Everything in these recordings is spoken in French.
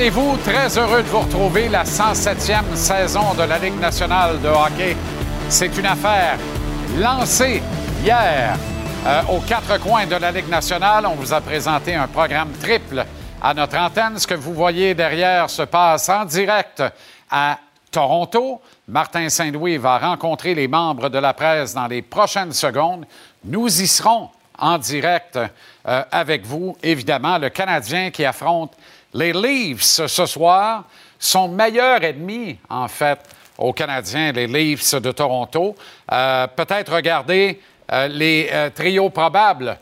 allez-vous? Très heureux de vous retrouver la 107e saison de la Ligue nationale de hockey. C'est une affaire lancée hier euh, aux quatre coins de la Ligue nationale. On vous a présenté un programme triple à notre antenne. Ce que vous voyez derrière se passe en direct à Toronto. Martin Saint-Louis va rencontrer les membres de la presse dans les prochaines secondes. Nous y serons en direct euh, avec vous, évidemment. Le Canadien qui affronte les Leafs ce soir, son meilleur ennemi, en fait, aux Canadiens, les Leafs de Toronto. Euh, peut-être regarder euh, les euh, trios probables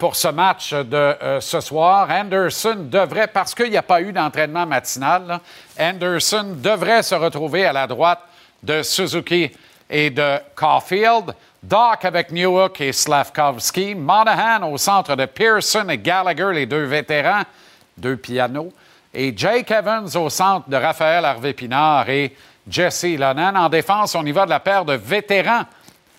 pour ce match de ce soir. Anderson devrait, parce qu'il n'y a pas eu d'entraînement matinal, Anderson devrait se retrouver à la droite de Suzuki et de Caulfield. Doc avec Newhook et Slavkovski. Monahan au centre de Pearson et Gallagher, les deux vétérans deux pianos. Et Jake Evans au centre de Raphaël Harvey-Pinard et Jesse Lonan. En défense, on y va de la paire de vétérans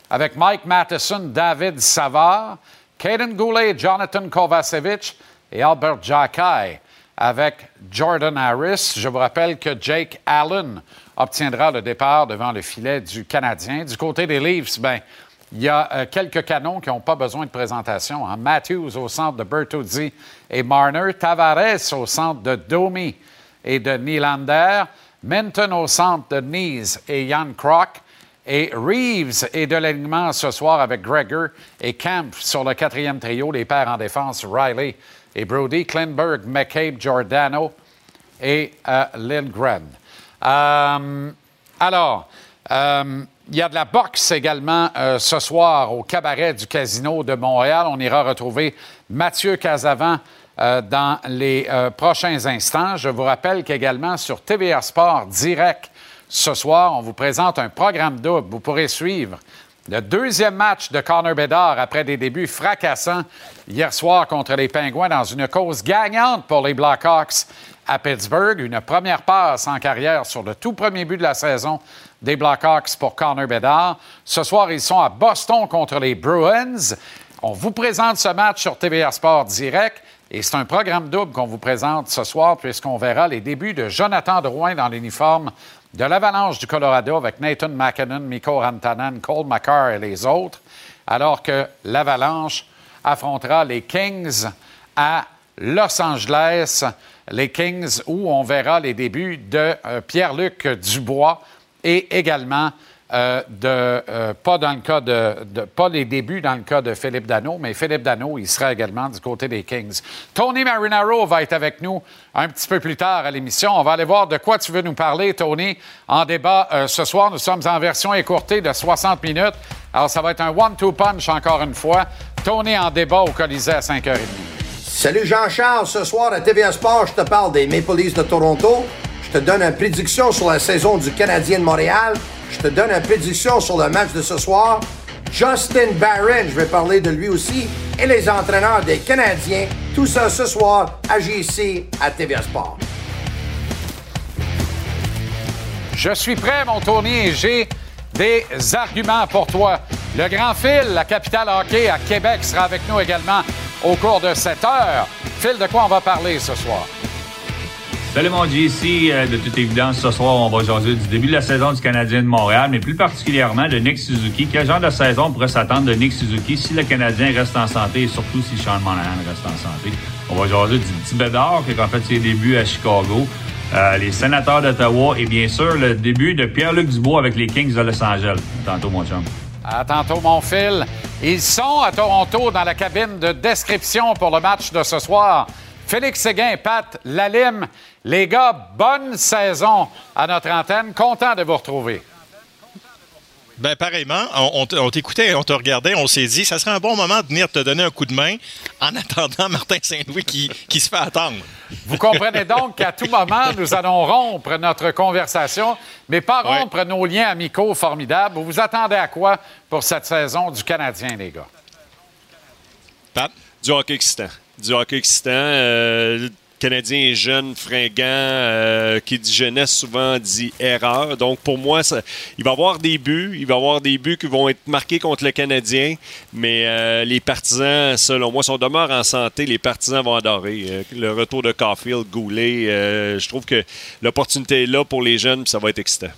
avec Mike Matheson, David Savard, Caden Goulet, Jonathan Kovacevic et Albert Jackai avec Jordan Harris. Je vous rappelle que Jake Allen obtiendra le départ devant le filet du Canadien. Du côté des Leafs, ben, il y a euh, quelques canons qui n'ont pas besoin de présentation. Hein. Matthews au centre de Bertuzzi et Marner. Tavares au centre de Domi et de Nylander. Minton au centre de Nies et Jan Kroc. Et Reeves est de l'alignement ce soir avec Gregor et Camp sur le quatrième trio. Les pères en défense, Riley et Brody. Klinberg, McCabe, Giordano et euh, Lindgren. Euh, alors, il y a de la boxe également euh, ce soir au cabaret du Casino de Montréal. On ira retrouver Mathieu Casavant euh, dans les euh, prochains instants. Je vous rappelle qu'également sur TVA Sport direct ce soir, on vous présente un programme double. Vous pourrez suivre le deuxième match de Connor Bedard après des débuts fracassants hier soir contre les Pingouins dans une cause gagnante pour les Blackhawks à Pittsburgh. Une première passe en carrière sur le tout premier but de la saison des Blackhawks pour Connor Bedard. Ce soir, ils sont à Boston contre les Bruins. On vous présente ce match sur TVA Sport direct. Et c'est un programme double qu'on vous présente ce soir, puisqu'on verra les débuts de Jonathan Drouin dans l'uniforme de l'Avalanche du Colorado avec Nathan McKinnon, Mikko Rantanen, Cole McCarr et les autres, alors que l'Avalanche affrontera les Kings à Los Angeles. Les Kings, où on verra les débuts de euh, Pierre-Luc Dubois et également euh, de, euh, de, pas les débuts dans le cas de Philippe Dano, mais Philippe Dano, il sera également du côté des Kings. Tony Marinaro va être avec nous un petit peu plus tard à l'émission. On va aller voir de quoi tu veux nous parler, Tony, en débat ce soir. Nous sommes en version écourtée de 60 minutes. Alors, ça va être un one-two punch encore une fois. Tony en débat au Colisée à 5h30. Salut Jean-Charles, ce soir à TVA Sport, je te parle des Maple Leafs de Toronto. Je te donne une prédiction sur la saison du Canadien de Montréal. Je te donne une prédiction sur le match de ce soir. Justin Barron, je vais parler de lui aussi, et les entraîneurs des Canadiens. Tout ça ce soir à JC à TVA Sport. Je suis prêt, mon tournier, j'ai des arguments pour toi. Le Grand Phil, la capitale hockey à Québec, sera avec nous également au cours de cette heure. Phil, de quoi on va parler ce soir? Salut mon JC, euh, de toute évidence, ce soir, on va jaser du début de la saison du Canadien de Montréal, mais plus particulièrement de Nick Suzuki. Quel genre de saison pourrait s'attendre de Nick Suzuki si le Canadien reste en santé et surtout si Sean Monahan reste en santé? On va jaser du petit Bédard qui a fait ses débuts à Chicago, euh, les sénateurs d'Ottawa et bien sûr le début de Pierre-Luc Dubois avec les Kings de Los Angeles. Tantôt, mon chum. À tantôt, mon Phil. Ils sont à Toronto dans la cabine de description pour le match de ce soir. Félix Séguin, Pat Lalime, les gars, bonne saison à notre antenne. Content de vous retrouver. Ben pareillement, on, t'écoutait, on te regardait, on s'est dit, ça serait un bon moment de venir te donner un coup de main en attendant Martin Saint-Louis qui, qui, se fait attendre. Vous comprenez donc qu'à tout moment, nous allons rompre notre conversation, mais pas rompre nos liens amicaux formidables. Vous vous attendez à quoi pour cette saison du Canadien, les gars? Pat? Du hockey excitant du hockey excitant. Euh, Canadien est jeune, fringant, euh, qui dit jeunesse souvent dit erreur. Donc pour moi, il va y avoir des buts, il va y avoir des buts qui vont être marqués contre le Canadien, mais euh, les partisans, selon moi, si on demeure en santé, les partisans vont adorer. Euh, le retour de Caulfield, Goulet, je trouve que l'opportunité est là pour les jeunes, ça va être excitant.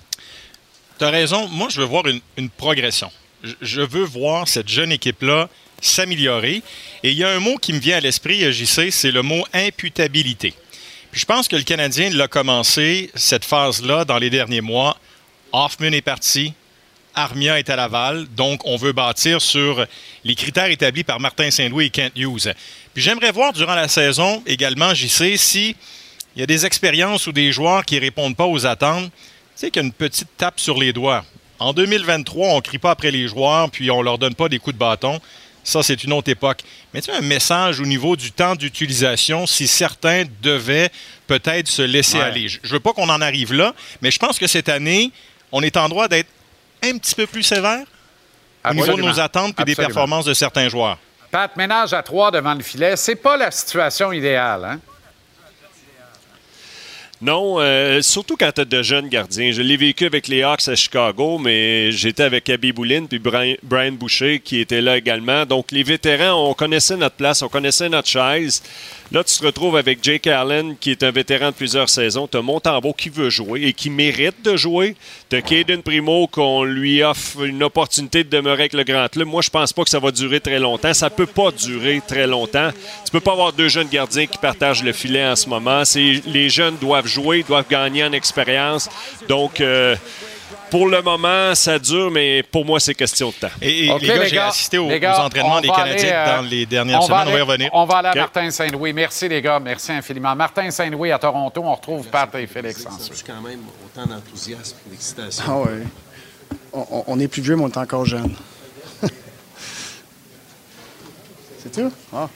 Tu as raison, moi je veux voir une, progression. Je, veux voir cette jeune équipe-là s'améliorer. Et il y a un mot qui me vient à l'esprit, JC, c'est le mot imputabilité. Puis je pense que le Canadien l'a commencé, cette phase-là, dans les derniers mois. Hoffman est parti, Armia est à Laval, donc on veut bâtir sur les critères établis par Martin Saint-Louis et Kent Hughes. Puis j'aimerais voir durant la saison également, JC, si il y a des expériences ou des joueurs qui ne répondent pas aux attentes, tu sais qu'il y a une petite tape sur les doigts. En 2023, on ne crie pas après les joueurs, puis on leur donne pas des coups de bâton. Ça, c'est une autre époque. Mais tu as un message au niveau du temps d'utilisation si certains devaient peut-être se laisser aller. Je ne veux pas qu'on en arrive là, mais je pense que cette année, on est en droit d'être un petit peu plus sévère au niveau de nos attentes et des performances de certains joueurs. Pat, ménage à trois devant le filet, c'est pas la situation idéale, hein? Non, euh, surtout quand tu as de jeunes gardiens. Je l'ai vécu avec les Hawks à Chicago, mais j'étais avec Abby Boulin puis Brian Boucher qui était là également. Donc les vétérans, on connaissait notre place, on connaissait notre chaise. Là, tu te retrouves avec Jake Allen, qui est un vétéran de plusieurs saisons. Tu as Montembeau qui veut jouer et qui mérite de jouer. Tu as Caden Primo qu'on lui offre une opportunité de demeurer avec le Grand Club. Moi, je pense pas que ça va durer très longtemps. Ça peut pas durer très longtemps. Tu peux pas avoir deux jeunes gardiens qui partagent le filet en ce moment. Les jeunes doivent jouer, doivent gagner en expérience. Donc, euh, pour le moment, ça dure, mais pour moi, c'est question de temps. Et, les gars, j'ai assisté aux, entraînements des Canadiens euh, dans les dernières semaines. on va y revenir. On va aller à Martin Saint-Louis. Merci, les gars. Merci infiniment. Martin Saint-Louis à Toronto. On retrouve Pat et Félix ensuite. Je quand même autant d'enthousiasme et d'excitation. Ah oui. On, est plus vieux, mais on est encore jeune. c'est tout? Ah.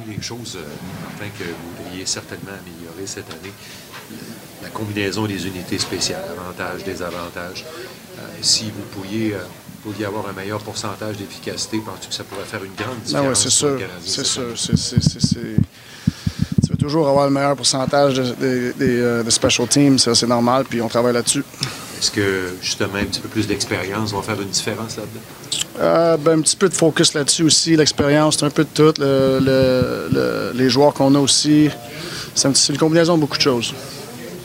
Parmi les choses, euh, Martin, que vous devriez certainement améliorer cette année, la combinaison des unités spéciales, avantages, désavantages. Euh, si vous pouviez, euh, avoir un meilleur pourcentage d'efficacité, penses-tu que ça pourrait faire une grande différence? Ben oui, c'est sûr. C'est sûr. Tu veux toujours avoir le meilleur pourcentage de, euh, special teams, ça c'est normal, puis on travaille là-dessus. Est-ce que justement un petit peu plus d'expérience va faire une différence là-dedans? Ben, un petit peu de focus là-dessus aussi, l'expérience, un peu de tout, les joueurs qu'on a aussi. C'est une combinaison de beaucoup de choses.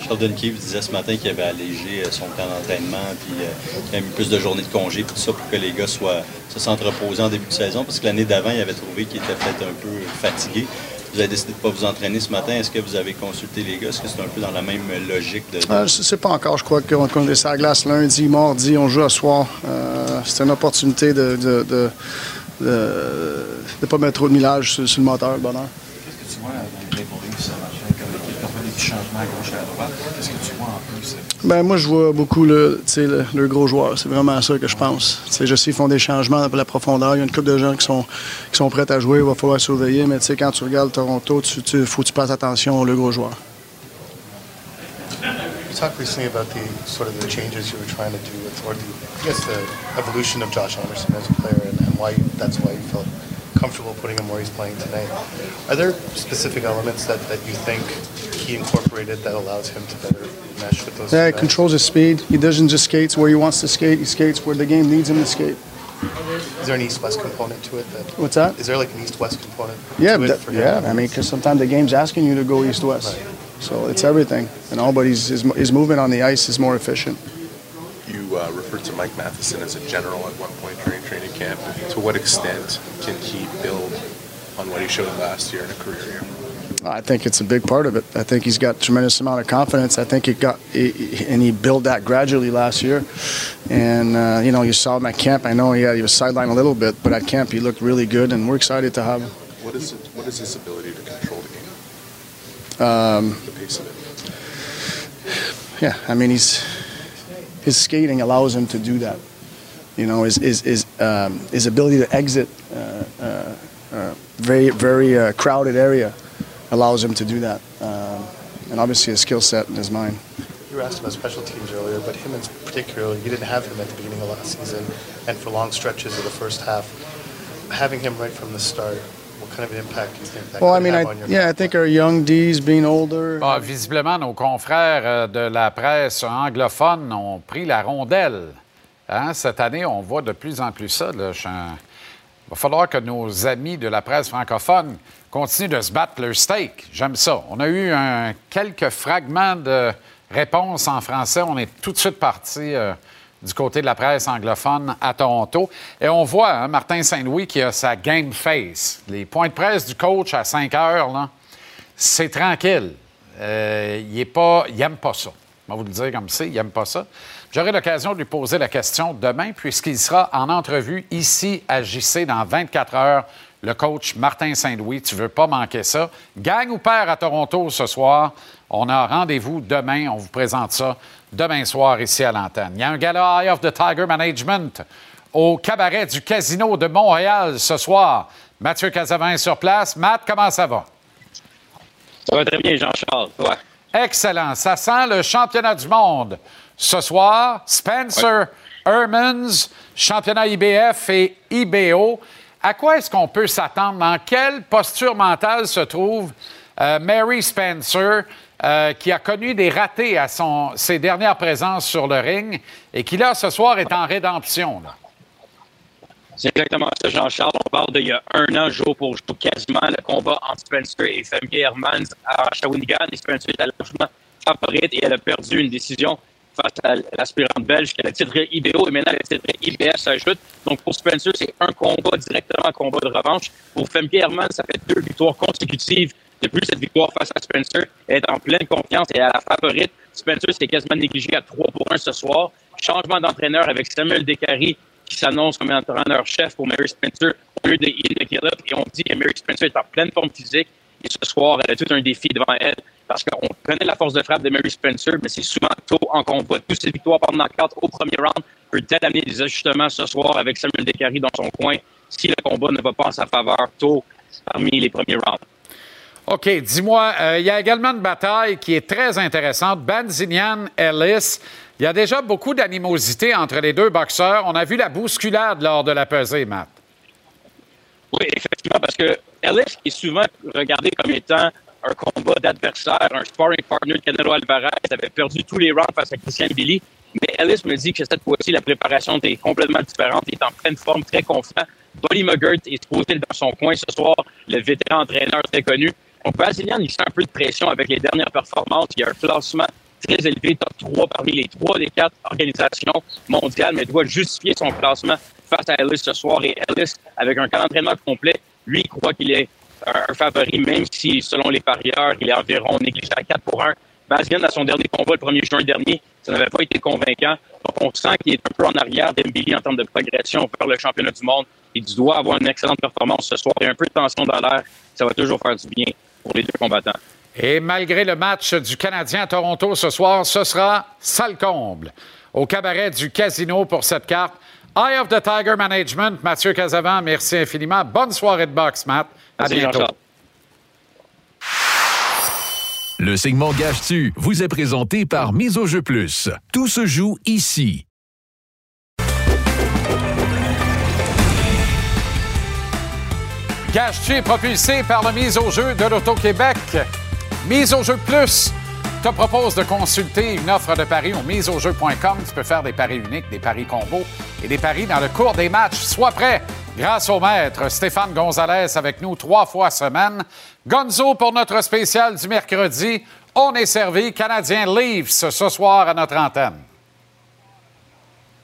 Sheldon Keefe disait ce matin qu'il avait allégé euh, son temps d'entraînement, puis euh, qu'il avait mis plus de journées de congé, tout ça pour que les gars soient, se sentent reposés en début de saison, parce que l'année d'avant, il avait trouvé qu'il était peut-être un peu fatigué. Vous avez décidé de ne pas vous entraîner ce matin. Est-ce que vous avez consulté les gars? Est-ce que c'est un peu dans la même logique? De... Euh, je ne sais pas encore. Je crois qu'on est sur la glace lundi, mardi, on joue à soir. c'est une opportunité de ne de, de, pas mettre trop de millage sur, le moteur, bonheur. Qu'est-ce que tu vois dans les changements à gauche et à droite. Qu'est-ce que tu vois en plus? Ben, moi, je vois beaucoup le, le, le gros joueur. C'est vraiment ça que je pense. sais, je sais qu'ils font des changements pour la profondeur. Il y a une couple de gens qui sont, qui sont prêts à jouer. Il va falloir surveiller. Mais quand tu regardes Toronto, il tu, faut que tu passes attention au gros joueur. You talked recently about the sort of the changes you were trying to do with, or the, I guess the evolution of Josh Anderson as a player, and, and why you, that's why you felt comfortable putting him where he's playing tonight. Are there specific elements that, that you think he incorporated that allows him to better mesh with those? Yeah, he controls his speed. He doesn't just skate where he wants to skate. He skates where the game needs him to skate. Is there an east-west component to it? That, What's that? Is there like an east-west component? Yeah, that, yeah. I mean, because sometimes the game's asking you to go east-west. Right. So it's everything, and all. But his, his, his movement on the ice is more efficient. You uh, referred to Mike Matheson as a general at one point during training camp. To what extent can he build on what he showed last year in a career year? I think it's a big part of it. I think he's got a tremendous amount of confidence. I think he got he, and he built that gradually last year. And uh, you know, you saw him at camp. I know he, had, he was sidelined a little bit, but at camp he looked really good, and we're excited to have him. What is it, what is his ability to control the game? Um, the pace of it. Yeah, I mean he's his skating allows him to do that. You know, his his his, um, his ability to exit uh, uh, uh very very uh, crowded area allows him to do that. Um, and obviously, his skill set in his mind. You were asked about special teams earlier, but him in particular, you didn't have him at the beginning of last season, and for long stretches of the first half. Having him right from the start, what kind of an impact do you think that Well, I could mean, have I, on your yeah, I think our young D's being older. Ah, visiblement, nos confrères euh, de la presse anglophone ont pris la rondelle. Hein, Cette année, on voit de plus en plus ça. là. Il va falloir que nos amis de la presse francophone continuent de se battre leur steak. J'aime ça. On a eu un- quelques fragments de réponses en français. On est tout de suite parti euh, du côté de la presse anglophone à Toronto. Et on voit hein, Martin Saint-Louis qui a sa game face. Les points de presse du coach à 5 heures, c'est tranquille. Euh, il pas, il aime pas ça. Je vais vous le dire comme c'est, il n'aime pas ça. J'aurai l'occasion de lui poser la question demain, puisqu'il sera en entrevue ici à JC dans 24 heures. Le coach Martin Saint-Louis, tu veux pas manquer ça. Gagne ou perd à Toronto ce soir. On a rendez-vous demain. On vous présente ça demain soir ici à l'antenne. Il y a un gala Eye of the Tiger Management au cabaret du Casino de Montréal ce soir. Mathieu Casavin est sur place. Matt, comment ça va? Ça va très bien, Jean-Charles. Ouais. Excellent. Ça sent le championnat du monde. Ce soir, Spencer Hermans, championnat IBF et IBO. À quoi est-ce qu'on peut s'attendre? Dans quelle posture mentale se trouve euh, Mary Spencer, euh, qui a connu des ratés à son, ses dernières présences sur le ring et qui, là, ce soir, est en rédemption? C'est exactement ça, Jean-Charles. On parle d'il y a un an, jour pour jour, quasiment, le combat entre Spencer et Femke Hermans à Shawinigan. Spencer est largement favorite et elle a perdu une décision face à l'aspirante belge qui a le titre IBO et maintenant le titre IBF s'ajoute. Donc pour Spencer, c'est un combat directement un combat de revanche. Pour Femke Hermans, ça fait deux victoires consécutives depuis cette victoire face à Spencer. Est en pleine confiance et est la favorite. Spencer s'est quasiment négligé à 3 pour 1 ce soir. Changement d'entraîneur avec Samuel Descaries qui s'annonce comme entraîneur-chef pour Mary Spencer au lieu de. Et on dit que Mary Spencer est en pleine forme physique. Et ce soir, elle a tout un défi devant elle parce qu'on connaît la force de frappe de Mary Spencer, mais c'est souvent tôt en combat. Toutes ses victoires par knockout au premier round peut peut-être amener des ajustements ce soir avec Samuel Descaries dans son coin si le combat ne va pas en sa faveur tôt parmi les premiers rounds. OK, dis-moi, euh, il y a également une bataille qui est très intéressante. Banzinian Ellis. Il y a déjà beaucoup d'animosité entre les deux boxeurs. On a vu la bousculade lors de la pesée, Matt. Oui, effectivement, parce que Ellis est souvent regardé comme étant un combat d'adversaire, un sparring partner de Canelo Alvarez. Avait perdu tous les rounds face à Christian Billy. Mais Ellis me dit que cette fois-ci, la préparation est complètement différente. Il est en pleine forme, très confiant. Buddy McGirt est supposé dans son coin ce soir, le vétéran entraîneur très connu. Donc, Basilian, il sent un peu de pression avec les dernières performances. Il y a un classement très élevé, top 3 parmi les 3 des 4 organisations mondiales, mais doit justifier son classement face à Ellis ce soir. Et Ellis, avec un camp d'entraînement complet, lui, croit qu'il est un favori, même si, selon les parieurs, il est environ négligé à 4 pour 1. Basilian, à son dernier combat, le 1er juin dernier, ça n'avait pas été convaincant. Donc, on sent qu'il est un peu en arrière d'Embili en termes de progression vers le championnat du monde. Il doit avoir une excellente performance ce soir. Il y a un peu de tension dans l'air. Ça va toujours faire du bien pour les deux combattants. Et malgré le match du Canadien à Toronto ce soir, ce sera sale comble au cabaret du Casino pour cette carte. Eye of the Tiger Management, Mathieu Casavant, merci infiniment. Bonne soirée de boxe, Matt. À Merci, bientôt. Le segment Gage-tu vous est présenté par Mise au jeu plus. Tout se joue ici. Gage-tu propulsé par la mise au jeu de l'Auto-Québec. Mise au jeu plus te propose de consulter une offre de paris au miseaujeu.com. Tu peux faire des paris uniques, des paris combos et des paris dans le cours des matchs. Sois prêt grâce au maître Stéphane Gonzalez avec nous trois fois semaine. Gonzo pour notre spécial du mercredi. On est servi Canadien Leafs ce soir à notre antenne.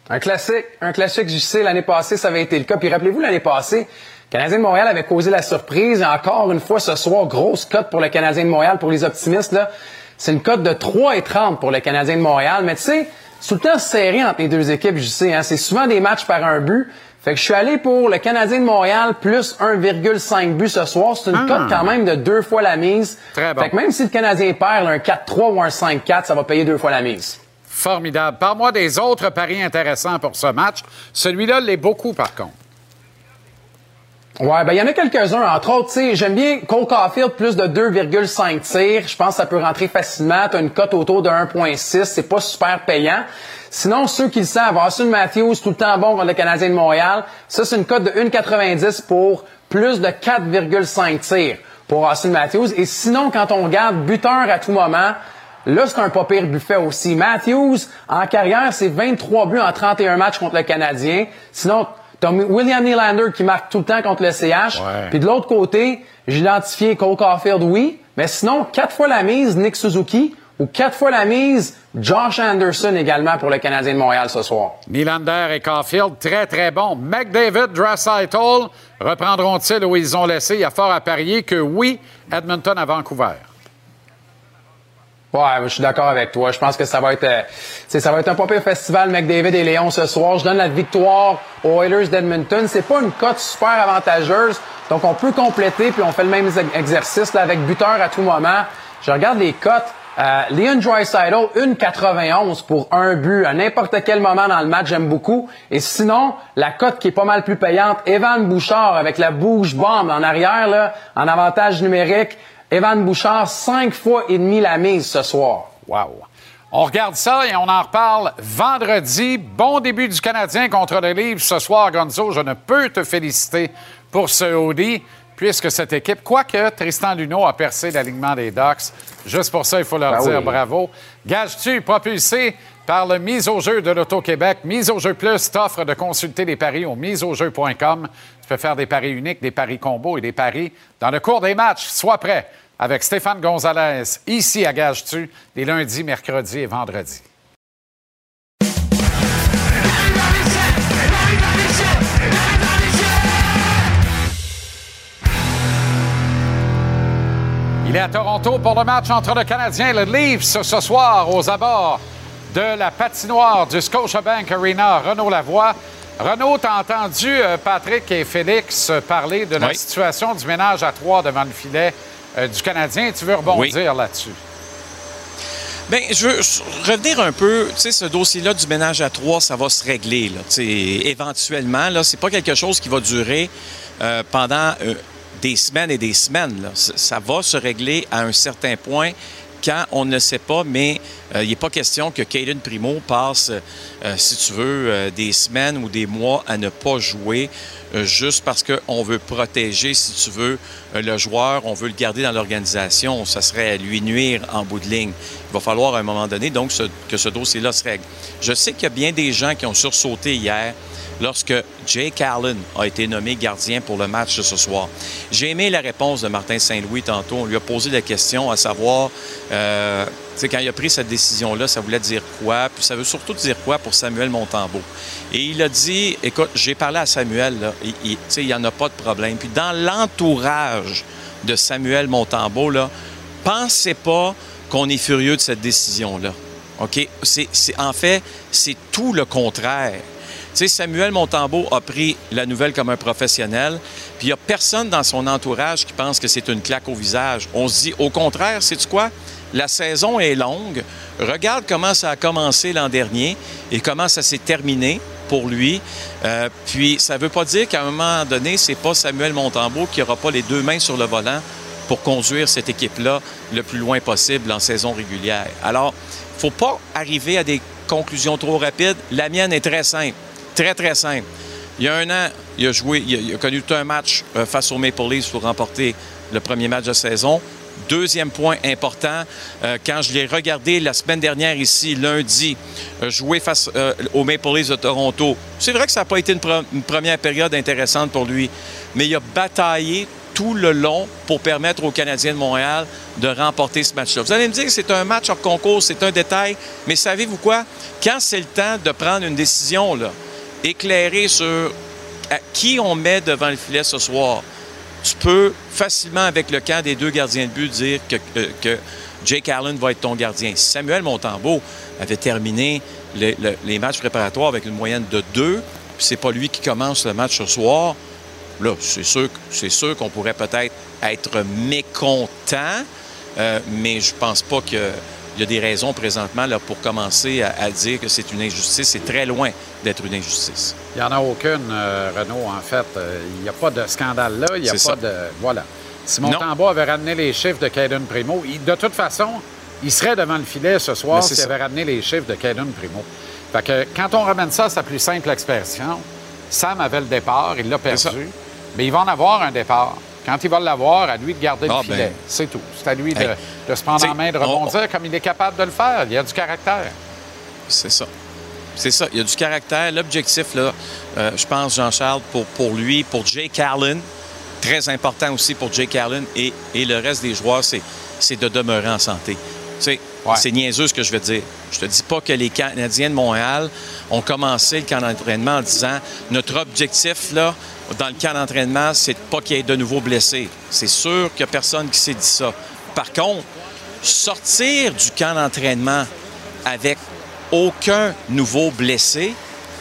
Un classique, un classique, je sais, l'année passée, ça avait été le cas. Puis rappelez-vous, l'année passée, Canadien de Montréal avait causé la surprise. Et encore une fois, ce soir, grosse cote pour le Canadien de Montréal. Pour les optimistes, là, c'est une cote de 3,30 pour le Canadien de Montréal. Mais tu sais, c'est tout le temps serré entre les deux équipes, je sais. Hein, c'est souvent des matchs par un but. Fait que je suis allé pour le Canadien de Montréal plus 1,5 but ce soir. C'est une Ah. cote quand même de deux fois la mise. Très bon. Fait que même si le Canadien perd là, un 4-3 ou un 5-4, ça va payer deux fois la mise. Formidable. Parle-moi des autres paris intéressants pour ce match. Celui-là l'est beaucoup, par contre. Ouais, ben il y en a quelques-uns. Entre autres, tu sais, j'aime bien Cole Caulfield plus de 2,5 tirs. Je pense que ça peut rentrer facilement. Tu as une cote autour de 1,6. C'est pas super payant. Sinon, ceux qui le savent, Austin Matthews, tout le temps bon contre le Canadien de Montréal. Ça, c'est une cote de 1,90 pour plus de 4,5 tirs pour Austin Matthews. Et sinon, quand on regarde buteur à tout moment, Là, c'est un pas pire buffet aussi. Matthews, en carrière, c'est 23 buts en 31 matchs contre le Canadien. Sinon, T'as William Nylander qui marque tout le temps contre le CH. Puis de l'autre côté, j'ai identifié Cole Caulfield, oui. Mais sinon, quatre fois la mise, Nick Suzuki. Ou quatre fois la mise, Josh Anderson également pour le Canadien de Montréal ce soir. Nylander et Caulfield, très, très bon. McDavid, Draisaitl, reprendront-ils où ils ont laissé? Il y a fort à parier que oui, Edmonton à Vancouver. Ouais, je suis d'accord avec toi. Je pense que ça va être, euh, ça va être un pas festival McDavid et Léon ce soir. Je donne la victoire aux Oilers d'Edmonton. C'est pas une cote super avantageuse, donc on peut compléter puis on fait le même exercice là, avec buteur à tout moment. Je regarde les cotes. Euh, Leon Draisaitl, 1,91 pour un but à n'importe quel moment dans le match, j'aime beaucoup. Et sinon, la cote qui est pas mal plus payante, Evan Bouchard avec la bouche bombe en arrière, là, en avantage numérique, Evan Bouchard, cinq fois et demi la mise ce soir. Wow. On regarde ça et on en reparle vendredi. Bon début du Canadien contre le Livre ce soir, Gonzo. Je ne peux te féliciter pour ce Audi, puisque cette équipe, quoique Tristan Luneau a percé l'alignement des Ducks, juste pour ça, il faut leur Ben dire oui. bravo. Gage-tu, propulsé par le mise au jeu de l'Auto-Québec? Mise au jeu plus t'offre de consulter les paris au miseaujeu.com. Peux faire des paris uniques, des paris combos et des paris dans le cours des matchs. Sois prêt avec Stéphane Gonzalez, ici à Gage-tu, les lundis, mercredis et vendredis. Il est à Toronto pour le match entre le Canadien et le Leafs ce soir aux abords de la patinoire du Scotiabank Arena. Renaud Lavoie. Renaud, t'as entendu euh, Patrick et Félix parler de la Oui. situation du ménage à trois devant le filet euh, du Canadien. Tu veux rebondir là-dessus? Bien, je veux revenir un peu, tu sais, ce dossier-là du ménage à trois, ça va se régler, là, tu sais, éventuellement. Là, c'est pas quelque chose qui va durer euh, pendant euh, des semaines et des semaines. Là. Ça va se régler à un certain point quand on ne sait pas, mais euh, il n'est pas question que Caden Primo passe, euh, si tu veux, euh, des semaines ou des mois à ne pas jouer euh, juste parce qu'on veut protéger, si tu veux, euh, le joueur, on veut le garder dans l'organisation. Ça serait lui nuire en bout de ligne. Il va falloir à un moment donné donc que ce dossier-là se règle. Je sais qu'il y a bien des gens qui ont sursauté hier lorsque Jake Allen a été nommé gardien pour le match de ce soir. J'ai aimé la réponse de Martin Saint-Louis tantôt. On lui a posé la question à savoir, euh, quand il a pris cette décision-là, ça voulait dire quoi? Puis ça veut surtout dire quoi pour Samuel Montembeau? Et il a dit, écoute, j'ai parlé à Samuel, là, il- n'y en a pas de problème. Puis dans l'entourage de Samuel Montembeau, là, pensez pas qu'on est furieux de cette décision-là. OK? C'est- en fait, c'est tout le contraire. Tu sais, Samuel Montembeau a pris la nouvelle comme un professionnel, puis il n'y a personne dans son entourage qui pense que c'est une claque au visage. On se dit, au contraire, sais-tu quoi? La saison est longue. Regarde comment ça a commencé l'an dernier et comment ça s'est terminé pour lui. Euh, puis, ça ne veut pas dire qu'à un moment donné, c'est pas Samuel Montembeau qui n'aura pas les deux mains sur le volant pour conduire cette équipe-là le plus loin possible en saison régulière. Alors, faut pas arriver à des conclusions trop rapides. La mienne est très simple, très, très simple. Il y a un an, il a joué, il a, connu tout un match euh, face aux Maple Leafs pour remporter le premier match de saison. Deuxième point important, euh, quand je l'ai regardé la semaine dernière ici, lundi, euh, jouer face aux Maple Leafs de Toronto, c'est vrai que ça n'a pas été une, une première période intéressante pour lui, mais il a bataillé tout le long pour permettre aux Canadiens de Montréal de remporter ce match-là. Vous allez me dire que c'est un match hors concours, c'est un détail, mais savez-vous quoi? Quand c'est le temps de prendre une décision, là, éclairée sur à qui on met devant le filet ce soir, tu peux facilement, avec le camp des deux gardiens de but, dire que, que- que Jake Allen va être ton gardien. Samuel Montembeau avait terminé le- le- les matchs préparatoires avec une moyenne de deux, puis c'est pas lui qui commence le match ce soir. Là, c'est sûr, c'est sûr qu'on pourrait peut-être être mécontent, euh, mais je pense pas que il y a des raisons présentement là, pour commencer à, à dire que c'est une injustice. C'est très loin d'être une injustice. Il n'y en a aucune, euh, Renault, en fait. Euh, Il n'y a pas de scandale là. Il n'y a pas ça. de. Voilà. Si mon Non. Tambour avait ramené les chiffres de Caden Primo, il- de toute façon, il serait devant le filet ce soir s'il avait ramené les chiffres de Caden Primo. Fait que quand on ramène ça à sa plus simple expression, Sam avait le départ, il l'a perdu, mais il va en avoir un départ. Quand il va l'avoir, à lui de garder Ah, le filet. ben. C'est tout. C'est à lui de, Hey. de se prendre en main, de on- rebondir comme il est capable de le faire. Il a du caractère. C'est ça. C'est ça. Il y a du caractère. L'objectif, là, euh, je pense, Jean-Charles, pour, pour lui, pour Jake Allen, très important aussi pour Jake Allen et, et le reste des joueurs, c'est, c'est de demeurer en santé. Tu sais, c'est niaiseux ce que je veux dire. Je te dis pas que les Canadiens de Montréal ont commencé le camp d'entraînement en disant notre objectif, là, dans le camp d'entraînement, c'est de pas qu'il y ait de nouveaux blessés. C'est sûr qu'il n'y a personne qui s'est dit ça. Par contre, sortir du camp d'entraînement avec aucun nouveau blessé,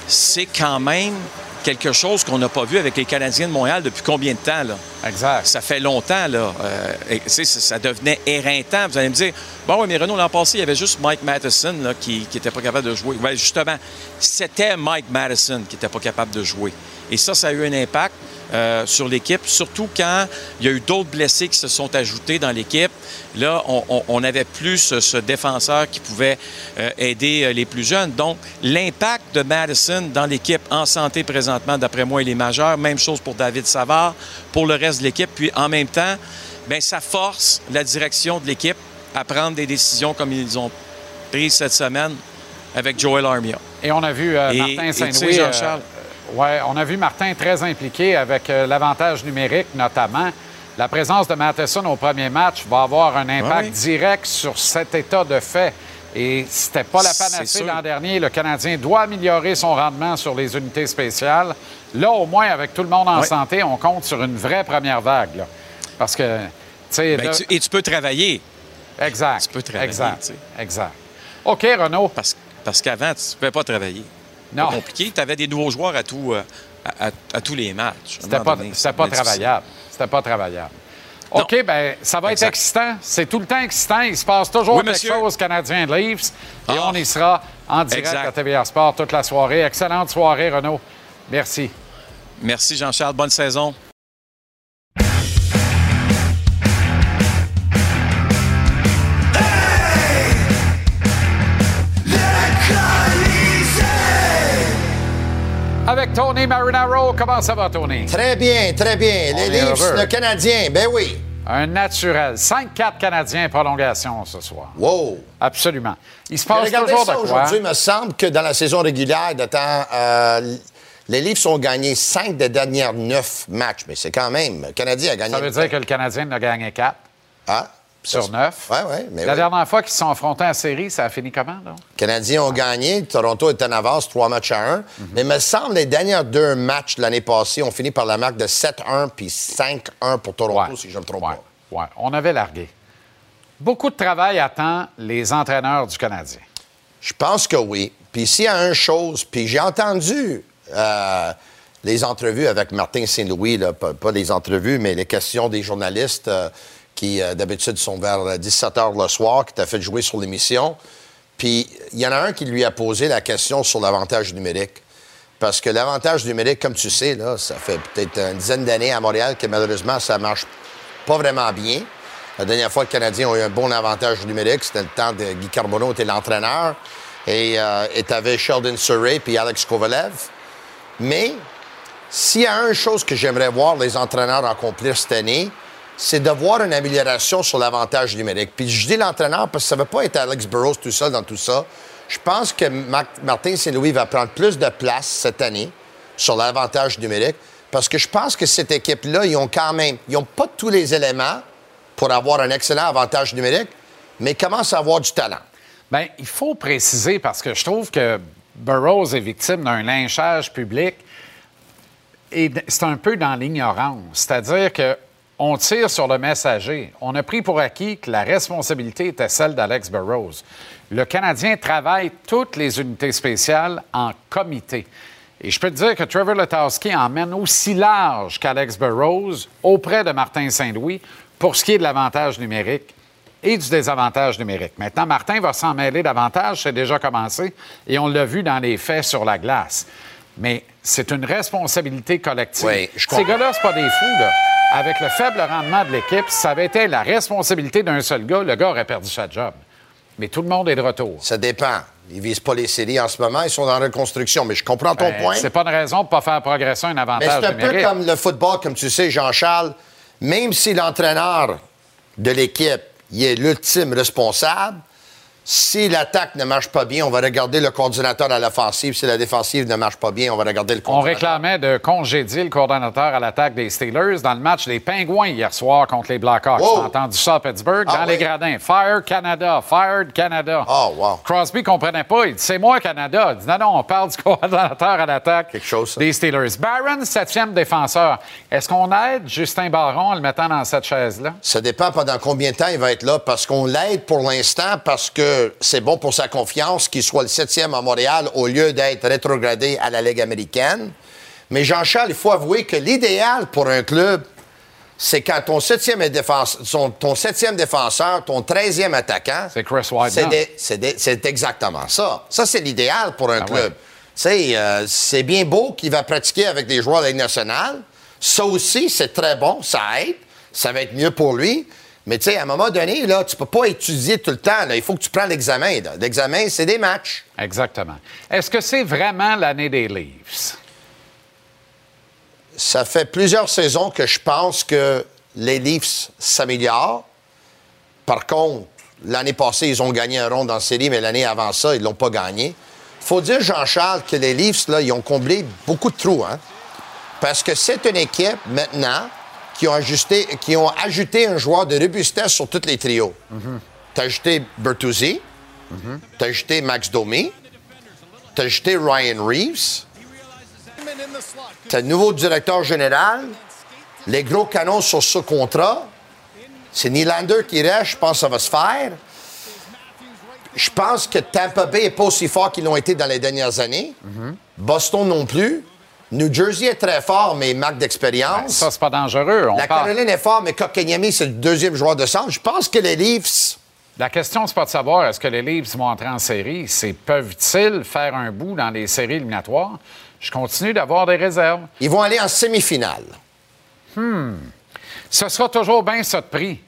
c'est quand même quelque chose qu'on n'a pas vu avec les Canadiens de Montréal depuis combien de temps, là? Exact. Ça fait longtemps, là. Euh, et, ça, devenait éreintant. Vous allez me dire, bon, oui, mais Renault, l'an passé, il y avait juste Mike Matheson là, qui n'était pas capable de jouer. Ouais, justement, c'était Mike Madison qui n'était pas capable de jouer. Et ça, ça a eu un impact euh, sur l'équipe, surtout quand il y a eu d'autres blessés qui se sont ajoutés dans l'équipe. Là, on n'avait plus ce, ce défenseur qui pouvait euh, aider euh, les plus jeunes. Donc, l'impact de Madison dans l'équipe en santé présentement, d'après moi, il est majeur. Même chose pour David Savard, pour le reste de l'équipe. Puis, en même temps, ben, ça force la direction de l'équipe à prendre des décisions comme ils ont prises cette semaine avec Joel Armia. Et on a vu euh, Martin Saint-Louis. Jean-Charles, ouais, on a vu Martin très impliqué avec euh, l'avantage numérique, notamment. La présence de Matheson au premier match va avoir un impact direct sur cet état de fait. Et c'était pas la panacée l'an dernier. Le Canadien doit améliorer son rendement sur les unités spéciales. Là, au moins, avec tout le monde en Oui. santé, on compte sur une vraie première vague. là. Parce que, tu sais, Ben, là- tu- et tu peux travailler. exact. Tu peux travailler. Exact. Exact. OK, Renaud. Parce, parce qu'avant, tu ne pouvais pas travailler. Non. Pas compliqué. Tu avais des nouveaux joueurs à, tout, euh, à, à- à tous les matchs. C'était pas, donné, c'était pas travaillable. C'était pas travaillable. OK, ben ça va Exact. être excitant. C'est tout le temps excitant. Il se passe toujours Oui, quelque monsieur. chose Canadien de Leafs. Et Ah. on y sera en direct Exact. à TVA Sport toute la soirée. Excellente soirée, Renaud. Merci. Merci, Jean-Charles. Bonne saison. Avec Tony Marinaro, comment ça va, Tony? Très bien, très bien. On Les Leafs, le Canadien, ben oui. Un naturel. 5-4 Canadiens prolongation ce soir. Wow. Absolument. Il se passe toujours ça de quoi. aujourd'hui. Il me semble que dans la saison régulière de temps, euh, les Leafs ont gagné 5 des dernières 9 matchs. Mais c'est quand même. Le Canadien a gagné. Ça veut dire que le Canadien en a gagné 4 Ah, sur 9. Oui, oui. Mais La oui. dernière fois qu'ils se sont affrontés en série, ça a fini comment, là? Les Canadiens ont gagné. Toronto est en avance, 3 matchs à 1. Mhm. Mais il me semble les dernières deux matchs de l'année passée ont fini par la marque de 7-1 puis 5-1 pour Toronto, si je ne me trompe pas. Oui, on avait largué. Beaucoup de travail attend les entraîneurs du Canadien. Je pense que oui. Puis s'il y a une chose, puis j'ai entendu euh, les entrevues avec Martin Saint-Louis, pas, pas les entrevues, mais les questions des journalistes euh, qui, euh, d'habitude, sont vers 17 h le soir, qui t'a fait jouer sur l'émission. Puis il y en a un qui lui a posé la question sur l'avantage numérique. Parce que l'avantage numérique, comme tu sais, là, ça fait peut-être une dizaine d'années à Montréal que malheureusement, ça marche pas vraiment bien. La dernière fois les Canadiens ont eu un bon avantage numérique, c'était le temps de Guy Carbonneau était l'entraîneur. Et tu avais Sheldon Surrey puis Alex Kovalev. Mais s'il y a une chose que j'aimerais voir les entraîneurs accomplir cette année, c'est de voir une amélioration sur l'avantage numérique. Puis je dis l'entraîneur parce que ça ne va pas être Alex Burrows tout seul dans tout ça. Je pense que Mar- Martin Saint-Louis va prendre plus de place cette année sur l'avantage numérique parce que je pense que cette équipe-là, ils ont quand même, ils n'ont pas tous les éléments pour avoir un excellent avantage numérique, mais ils commencent à avoir du talent. Bien, il faut préciser parce que je trouve que Burroughs est victime d'un lynchage public et c'est un peu dans l'ignorance. C'est-à-dire que on tire sur le messager. On a pris pour acquis que la responsabilité était celle d'Alex Burroughs. Le Canadien travaille toutes les unités spéciales en comité. Et je peux te dire que Trevor Letowski emmène aussi large qu'Alex Burroughs auprès de Martin Saint-Louis pour ce qui est de l'avantage numérique et du désavantage numérique. Maintenant, Martin va s'en mêler davantage, c'est déjà commencé, et on l'a vu dans les faits sur la glace. Mais c'est une responsabilité collective. Oui, je Ces gars-là, c'est pas des fous, là. Avec le faible rendement de l'équipe, si ça avait été la responsabilité d'un seul gars, le gars aurait perdu sa job. Mais tout le monde est de retour. Ça dépend. Ils visent pas les séries en ce moment, ils sont en reconstruction. Mais je comprends ton Ben, point. C'est pas une raison pour pas faire progresser un Mais avantage c'est un peu comme le football, comme tu sais, Jean-Charles. Même si l'entraîneur de l'équipe il est l'ultime responsable, si l'attaque ne marche pas bien, on va regarder le coordinateur à l'offensive. Si la défensive ne marche pas bien, on va regarder le On coordinateur. réclamait de congédier le coordonnateur à l'attaque des Steelers dans le match des Pingouins hier soir contre les Blackhawks. Wow. Entendu ça à Pittsburgh, Ah dans les gradins. Fire Canada, fired Canada. Oh, wow. Crosby comprenait pas. Il dit C'est moi, Canada. Il dit Non, non, on parle du coordonnateur à l'attaque des Steelers. Barron, septième défenseur. Est-ce qu'on aide Justin Baron en le mettant dans cette chaise-là? Ça dépend pendant combien de temps il va être là, parce qu'on l'aide pour l'instant, parce que c'est bon pour sa confiance qu'il soit le septième à Montréal au lieu d'être rétrogradé à la Ligue américaine. Mais Jean-Charles, il faut avouer que l'idéal pour un club, c'est quand ton septième, défense- son- ton septième défenseur, ton treizième attaquant. C'est Chris. C'est exactement ça. Ça, c'est l'idéal pour un Ah club. ouais. Euh, c'est bien beau qu'il va pratiquer avec des joueurs de la Ligue nationale. Ça aussi, c'est très bon, ça aide. Ça va être mieux pour lui. Mais tu sais, à un moment donné, là, tu peux pas étudier tout le temps. là. Il faut que tu prennes l'examen. L'examen, c'est des matchs. Exactement. Est-ce que c'est vraiment l'année des Leafs? Ça fait plusieurs saisons que je pense que les Leafs s'améliorent. Par contre, l'année passée, ils ont gagné un rond dans la série, mais l'année avant ça, ils l'ont pas gagné. Il faut dire, Jean-Charles, que les Leafs, là, ils ont comblé beaucoup de trous. Hein? Parce que c'est une équipe, maintenant, qui ont, ajusté, qui ont ajouté un joueur de robustesse sur tous les trios. Tu as ajouté Bertuzzi, tu as ajouté Max Domi, tu as ajouté Ryan Reeves, tu as le nouveau directeur général, les gros canons sont sous contrat. C'est Nylander qui reste, je pense que ça va se faire. Je pense que Tampa Bay n'est pas aussi fort qu'ils l'ont été dans les dernières années. Boston non plus. New Jersey est très fort, mais manque d'expérience. Ça, c'est pas dangereux. On La Caroline est fort, mais Kotkaniemi, c'est le deuxième joueur de centre. Je pense que les Leafs, La question, c'est pas de savoir est-ce que les Leafs vont entrer en série, c'est peuvent-ils faire un bout dans les séries éliminatoires? Je continue d'avoir des réserves. ils vont aller en semi-finale. Hmm. Ce sera toujours bien ça de prix.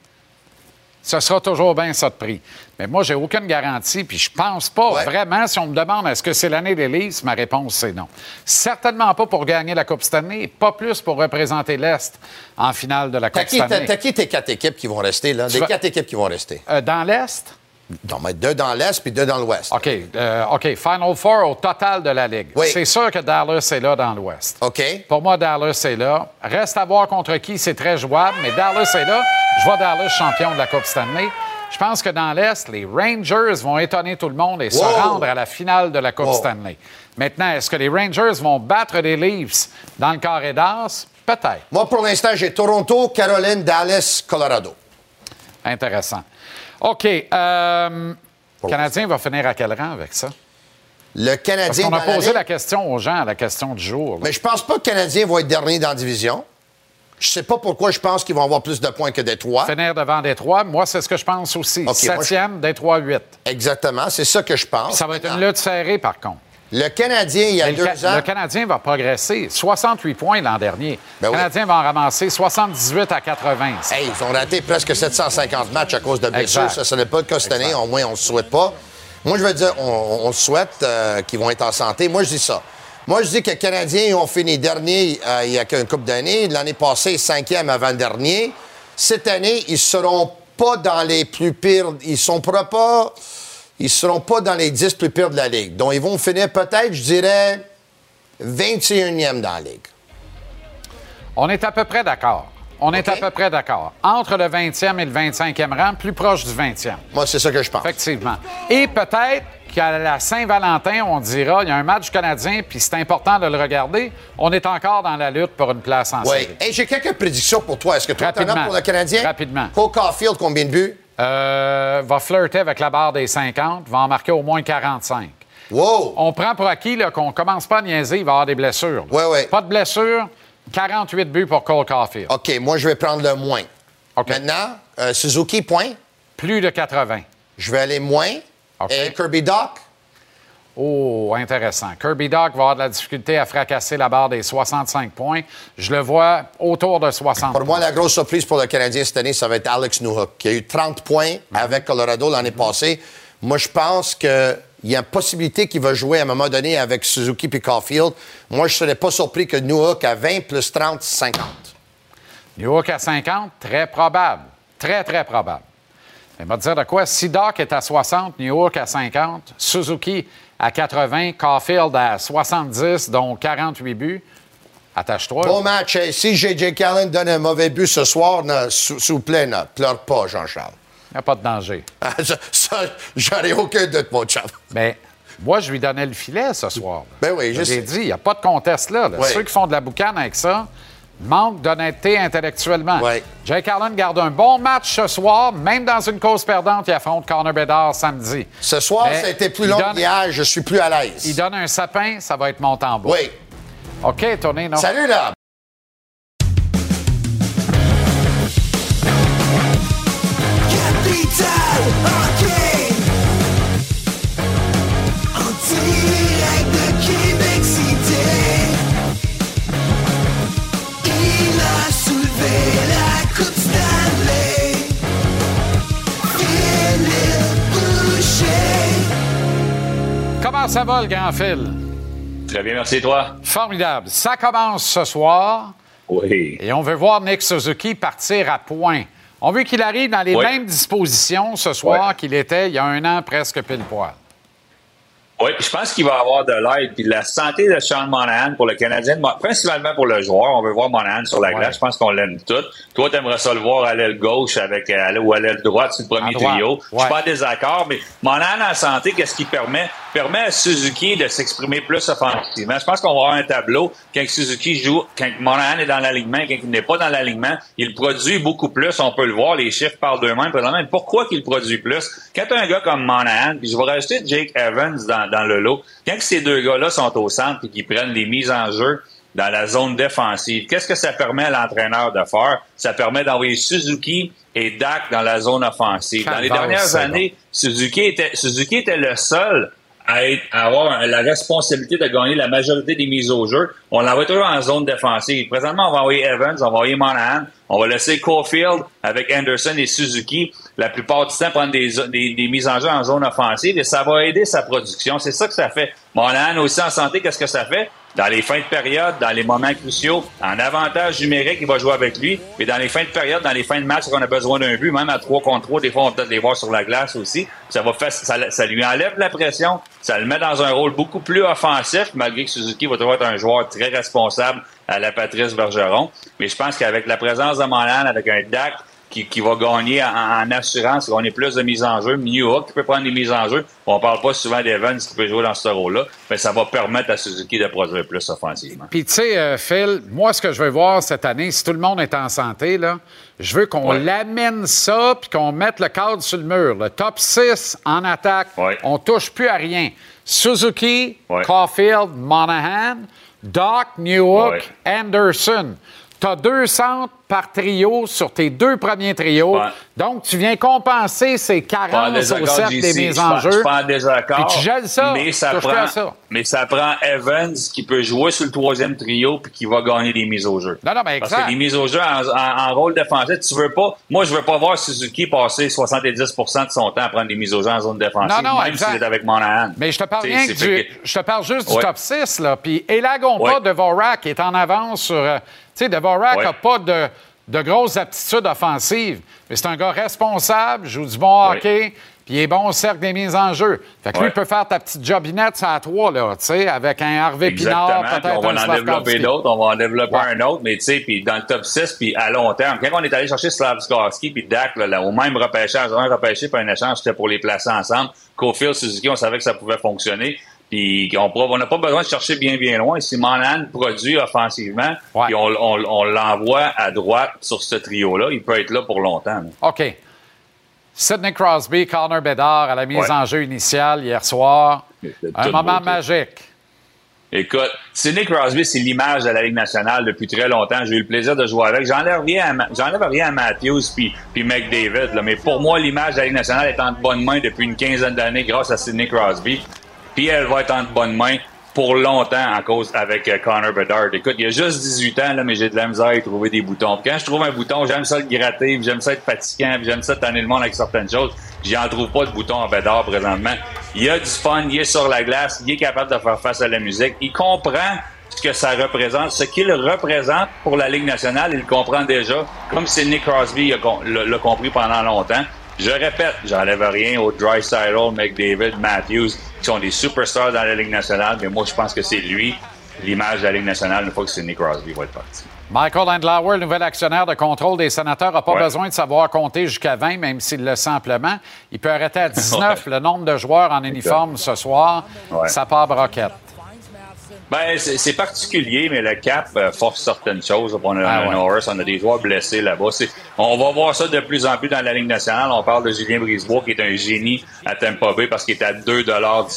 Ce sera toujours bien ça de prix. Mais moi, j'ai aucune garantie, puis je pense pas vraiment, si on me demande est-ce que c'est l'année des Leafs, ma réponse, c'est non. Certainement pas pour gagner la Coupe Stanley, pas plus pour représenter l'Est en finale de la Coupe Stanley. t'as qui tes quatre équipes qui vont rester, là? Des quatre équipes qui vont rester? Euh, dans l'Est? Non, mais deux dans l'Est puis deux dans l'Ouest. OK. euh, OK. Final Four au total de la Ligue. C'est sûr que Dallas est là dans l'Ouest. OK. Pour moi, Dallas est là. Reste à voir contre qui, c'est très jouable, mais Dallas est là. Je vois Dallas champion de la Coupe Stanley. Je pense que dans l'Est, les Rangers vont étonner tout le monde et se rendre à la finale de la Coupe Wow. Stanley. Maintenant, est-ce que les Rangers vont battre les Leafs dans le carré d'as? Peut-être. Moi, pour l'instant, j'ai Toronto, Caroline, Dallas, Colorado. Intéressant. OK. euh, le Canadien va finir à quel rang avec ça? Le Parce Canadien. qu'on a la posé la question aux gens, la question du jour. là. Mais je pense pas que le Canadien va être dernier dans la division. Je sais pas pourquoi je pense qu'ils vont avoir plus de points que Détroit. Finir devant Détroit, moi, c'est ce que je pense aussi. Moi, je- Septième, Détroit 8. Exactement, c'est ça que je pense. Ça va être une lutte serrée, par contre. Le Canadien, il y a Mais le, deux ans. le Canadien va progresser. 68 points l'an dernier. Ben le oui. Canadien va en ramasser 78 à 80. Hey, ils ont raté presque 750 matchs à cause de blessures. Ça, ce n'est pas le cas cette année. Au moins, on ne le souhaite pas. Moi, je veux dire, on, on souhaite euh, qu'ils vont être en santé. Moi, je dis ça. Moi, je dis que les Canadiens ils ont fini dernier euh, il y a qu'une couple d'années. L'année passée, cinquième avant-dernier. Cette année, ils ne seront pas dans les plus pires. Ils sont pas- Ils seront pas dans les 10 plus pires de la Ligue. Donc, ils vont finir peut-être, je dirais, 21e dans la Ligue. On est à peu près d'accord. On est à peu près d'accord. Entre le 20e et le 25e rang, plus proche du 20e. Moi, c'est ça que je pense. Effectivement. Et peut-être qu'à la Saint-Valentin, on dira, il y a un match canadien, puis c'est important de le regarder. On est encore dans la lutte pour une place en Oui. série. Hey, j'ai quelques prédictions pour toi. Est-ce que toi, t'en as Rapidement. pour le Canadien? Rapidement. Cole Caulfield, combien de buts? Euh, va flirter avec la barre des 50, va en marquer au moins 45. Wow! On prend pour acquis qu'on commence pas à niaiser, il va y avoir des blessures. Oui, oui. Pas de blessures, 48 buts pour Cole Caulfield. OK, moi, je vais prendre le moins. Maintenant, euh, Suzuki, point. Plus de 80. Je vais aller moins. Et Kirby Doc? Oh, intéressant. Kirby Doc va avoir de la difficulté à fracasser la barre des 65 points. Je le vois autour de 60 Pour moi, la grosse surprise pour le Canadien cette année, ça va être Alex Newhook, qui a eu 30 points avec Colorado l'année passée. Moi, je pense qu'il y a une possibilité qu'il va jouer à un moment donné avec Suzuki et Caulfield. Moi, je ne serais pas surpris que Newhook à 20 plus 30, 50. Newhook à 50, très probable. Très, très probable. Il va dire de quoi? Si Doc est à 60, Newhook à 50, Suzuki à 80, Caulfield à 70, donc 48 buts. Attache-toi. Bon match. Si J.J. Callen donne un mauvais but ce soir, s'il vous plaît, ne pleure pas, Jean-Charles. Il n'y a pas de danger. ça, ça, j'en ai aucun doute, mon chum. Mais moi, je lui donnais le filet ce soir. Ben oui, je J'ai sais. dit, il n'y a pas de conteste là. là. Oui. Ceux qui font de la boucane avec ça manquent d'honnêteté intellectuellement. Jake Allen garde un bon match ce soir, même dans une cause perdante, il affronte Connor Bedard samedi. Ce soir, Mais ça a été plus long donne- qu'hier. Je suis plus à l'aise. Il donne un sapin, ça va être Montembeau. Oui. OK, tournez, non? Salut, là. Comment ça va, le grand fil? Très bien, merci, toi. Formidable. Ça commence ce soir. Oui. Et on veut voir Nick Suzuki partir à point. On veut qu'il arrive dans les Oui. mêmes dispositions ce soir qu'il était il y a un an presque pile poil. Oui, je pense qu'il va avoir de l'aide. Puis la santé de Sean Monahan pour le Canadien, principalement pour le joueur, on veut voir Monahan sur la glace. Je pense qu'on l'aime tout. Toi, tu aimerais ça le voir à l'aile gauche avec, euh, ou à l'aile droite sur le premier trio. Je ouais. suis pas en désaccord, mais Monahan en santé, qu'est-ce qui permet? Permet à Suzuki de s'exprimer plus offensivement. Je pense qu'on va avoir un tableau quand Suzuki joue, quand Monahan est dans l'alignement, quand il n'est pas dans l'alignement, il produit beaucoup plus. On peut le voir, les chiffres parlent d'eux-mêmes. Pourquoi qu'il produit plus? Quand as un gars comme Monahan, puis je vais rajouter Jake Evans dans, dans le lot, quand ces deux gars-là sont au centre et qu'ils prennent les mises en jeu dans la zone défensive, qu'est-ce que ça permet à l'entraîneur de faire? Ça permet d'envoyer Suzuki et Dak dans la zone offensive. Dans les dernières années, Suzuki était, Suzuki était le seul à, être- à avoir la responsabilité de gagner la majorité des mises au jeu. On l'envoie toujours en zone défensive. Présentement, on va envoyer Evans, on va envoyer Monahan, on va laisser Caulfield avec Anderson et Suzuki la plupart du temps prendre des, des, des mises en jeu en zone offensive et ça va aider sa production. C'est ça que ça fait. Monahan aussi en santé, qu'est-ce que ça fait? Dans les fins de période, dans les moments cruciaux, en avantage numérique, il va jouer avec lui. Mais dans les fins de période, dans les fins de match, on a besoin d'un but, même à 3 contre 3, des fois, on peut-être les voir sur la glace aussi. Ça va faire, ça, ça lui enlève la pression, ça le met dans un rôle beaucoup plus offensif, malgré que Suzuki va toujours être un joueur très responsable à la Patrice Bergeron. Mais je pense qu'avec la présence de Monahan, avec un DAC qui, qui va gagner en, en assurance, gagner plus de mises en jeu, Newhook qui peut prendre des mises en jeu, on parle pas souvent d'Evans qui peut jouer dans ce rôle-là, mais ça va permettre à Suzuki de produire plus offensivement. Puis, tu sais, euh, Phil, moi, ce que je veux voir cette année, si tout le monde est en santé, là, je veux qu'on l'amène ça puis qu'on mette le cadre sur le mur. Le top 6 en attaque, on touche plus à rien. Suzuki, Caulfield, Monahan, Doc, Newhook, Ouais. Anderson. Tu as deux centres par trio sur tes deux premiers trios. Donc, tu viens compenser ces carences au cercle des je mises en Je jeu. suis pas en désaccord. Puis tu gèles ça. Mais ça, prend, ça. mais ça prend Evans qui peut jouer sur le troisième trio puis qui va gagner des mises au jeu. Non, non, mais Parce exact. que les mises au jeu en, en- en rôle défensif, tu veux pas. Moi, je veux pas voir Suzuki passer 70% de son temps à prendre des mises au jeu en zone défensive, Non, non, même s'il est avec Monahan. Mais je te parle rien que du, je te parle juste du top 6, là. Puis élaguons pas Ouais. Devorak est en avance sur... euh, tu sais, Devorak n'a Ouais. pas de, de grosses aptitudes offensives, mais c'est un gars responsable, joue du bon hockey, puis il est bon au cercle des mises en jeu. Fait que lui, il peut faire ta petite jobinette à trois, là, tu sais, avec un Harvey Pinard, Exactement. Puis peut-être on va un en développer d'autres, on va en développer Ouais. un autre, mais tu sais, puis dans le top 6, puis à long terme, quand on est allé chercher Slavskovski puis Dak, là, là, au même repêchage, un repêché puis un échange, c'était pour les placer ensemble. Cofield, Suzuki, on savait que ça pouvait fonctionner. Puis on n'a pas besoin de chercher bien, bien loin. Si Monahan produit offensivement, puis on, on- on l'envoie à droite sur ce trio-là, il peut être là pour longtemps. là. OK. Sidney Crosby, Connor Bedard à la mise Ouais. en jeu initiale hier soir. Un moment beau, magique. Écoute, Sidney Crosby, c'est l'image de la Ligue nationale depuis très longtemps. J'ai eu le plaisir de jouer avec. J'enlève rien à, rien à Matthews puis, puis McDavid, là. mais pour moi, l'image de la Ligue nationale est en bonne main depuis une quinzaine d'années grâce à Sidney Crosby. Puis elle va être en bonne main pour longtemps en cause avec euh, Connor Bedard. Écoute, il y a juste 18 ans, là, mais j'ai de la misère à y trouver des boutons. Puis quand je trouve un bouton, j'aime ça le gratter, j'aime ça être fatigant, j'aime ça tanner le monde avec certaines choses. J'en trouve pas de bouton à Bedard présentement. Il a du fun, il est sur la glace, il est capable de faire face à la musique. Il comprend ce que ça représente, ce qu'il représente pour la Ligue nationale, il comprend déjà, comme Sidney Crosby l'a compris pendant longtemps. Je répète, j'enlève rien aux Drysdale, McDavid, Matthews, qui sont des superstars dans la Ligue nationale, mais moi, je pense que c'est lui, l'image de la Ligue nationale, une fois que Sidney Crosby va être parti. Michael Andlauer, nouvel actionnaire de contrôle des sénateurs, n'a pas Ouais. besoin de savoir compter jusqu'à 20, même s'il le sent amplement. Il peut arrêter à 19 le nombre de joueurs en uniforme ce soir. Ouais. Ça part broquette. Ben, c'est particulier, mais le cap euh, force certaines choses. On a Ah un ouais. Norris, on a des joueurs blessés là-bas. On va voir ça de plus en plus dans la Ligue nationale. On parle de Julien Brisebois, qui est un génie à Tampa Bay parce qu'il est à 2 du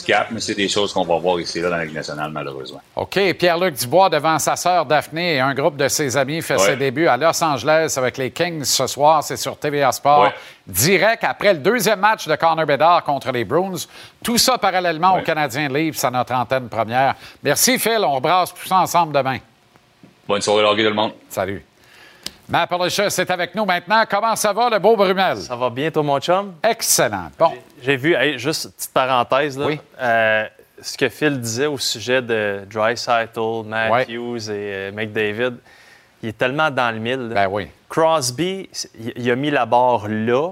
cap, mais c'est des choses qu'on va voir ici là, dans la Ligue nationale, malheureusement. OK. Pierre-Luc Dubois, devant sa sœur Daphné et un groupe de ses amis, fait Ouais. ses débuts à Los Angeles avec les Kings ce soir. C'est sur TVA Sport. Ouais. Direct après le deuxième match de Connor Bedard contre les Bruins. Tout ça parallèlement aux Canadiens de Livre, à notre antenne première. Merci, Phil. On rebrasse tout ça ensemble demain. Bonne soirée, hockey, tout le monde. Salut. Matt Paulishus est avec nous maintenant. Comment ça va, le beau Brumel? Ça va bien, toi, mon chum? Excellent. Bon. J'ai vu, hey, juste une petite parenthèse, là, euh, ce que Phil disait au sujet de Dreisaitl, Matthews et euh, McDavid, il est tellement dans le mille. là. Ben oui. Crosby, il a mis la barre là.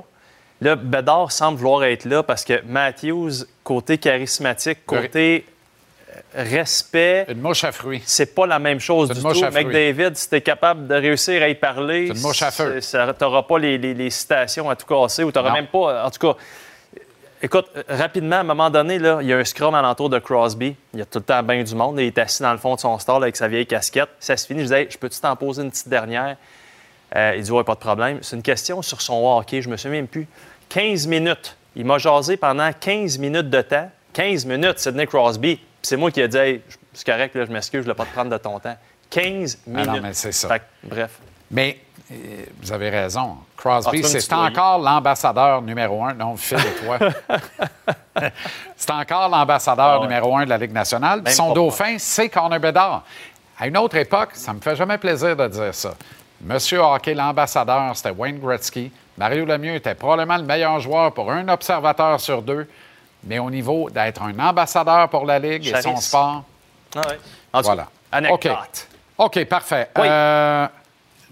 Là, Bedard semble vouloir être là parce que Matthews, côté charismatique, côté euh, respect. Une mouche à fruits. C'est pas la même chose du tout. fruits. McDavid, si t'es capable de réussir à y parler, une mouche à feu. c'est- t'auras pas les, les- les citations à tout casser ou t'auras même pas. En tout cas, écoute, euh, rapidement, à un moment donné, là, il y a un scrum alentour de Crosby. Il y a tout le temps bien du monde. Il est assis dans le fond de son stall avec sa vieille casquette. Ça se finit. Je disais, Hey, je peux-tu t'en poser une petite dernière? Euh, il dit, ouais, pas de problème. C'est une question sur son hockey. Je me souviens même plus. 15 minutes. Il m'a jasé pendant 15 minutes de temps. 15 minutes, Sidney Crosby. C'est moi qui ai dit, hey, c'est correct, là, je m'excuse, je ne voulais pas te prendre de ton temps. 15 Ah minutes. non, mais c'est ça. Fait bref. Mais vous avez raison. Ah, Crosby, me c'est encore l'ambassadeur numéro un. Non, Phil et toi. c'est encore l'ambassadeur Ah ouais. numéro un de la Ligue nationale. Même son dauphin, c'est Connor Bedard. À une autre époque, ça me fait jamais plaisir de dire ça. Monsieur Hockey, l'ambassadeur, c'était Wayne Gretzky. Mario Lemieux était probablement le meilleur joueur pour un observateur sur deux. Mais au niveau d'être un ambassadeur pour la Ligue et son sport, Ah ouais. En tout voilà. anecdote. OK, OK, parfait. Oui. Euh,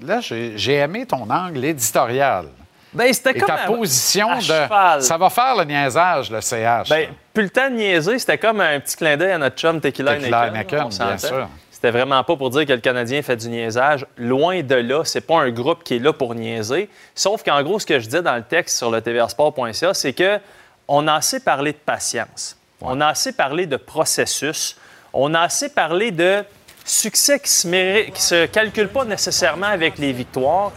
là, j'ai aimé ton angle éditorial. Ben, c'était comme ta à- position à de. cheval. Ça va faire le niaisage, le CH. Ben, plus le temps de niaiser, c'était comme un petit clin d'œil à notre chum Tequila Tequila on bien sûr. C'était vraiment pas pour dire que le Canadien fait du niaisage. Loin de là, c'est pas un groupe qui est là pour niaiser. Sauf qu'en gros, ce que je dis dans le texte sur le tvrsport.ca, c'est que on a assez parlé de patience. On a assez parlé de processus. On a assez parlé de succès qui se, mérite- qui se calcule pas nécessairement avec les victoires.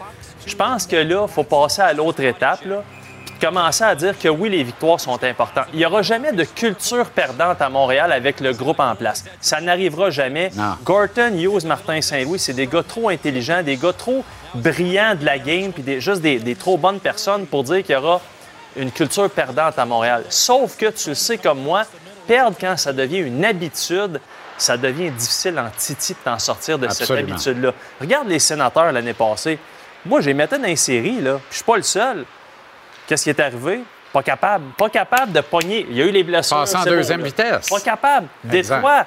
Je pense que là, il faut passer à l'autre étape, là, puis commencer à dire que oui, les victoires sont importantes. Il n'y aura jamais de culture perdante à Montréal avec le groupe en place. Ça n'arrivera jamais. Gorton, Hughes, Martin Saint-Louis, c'est des gars trop intelligents, des gars trop brillants de la game, puis des- juste des, des trop bonnes personnes pour dire qu'il y aura une culture perdante à Montréal. Sauf que tu le sais comme moi, perdre quand ça devient une habitude, ça devient difficile en titi de t'en sortir de Absolument. cette habitude-là. Regarde les sénateurs l'année passée. Moi, j'ai mettais dans les séries, là, puis je suis pas le seul. Qu'est-ce qui est arrivé? Pas capable. Pas capable de pogner. Il y a eu les blessures. Passer en deuxième vitesse. Pas capable. Exact. Détroit.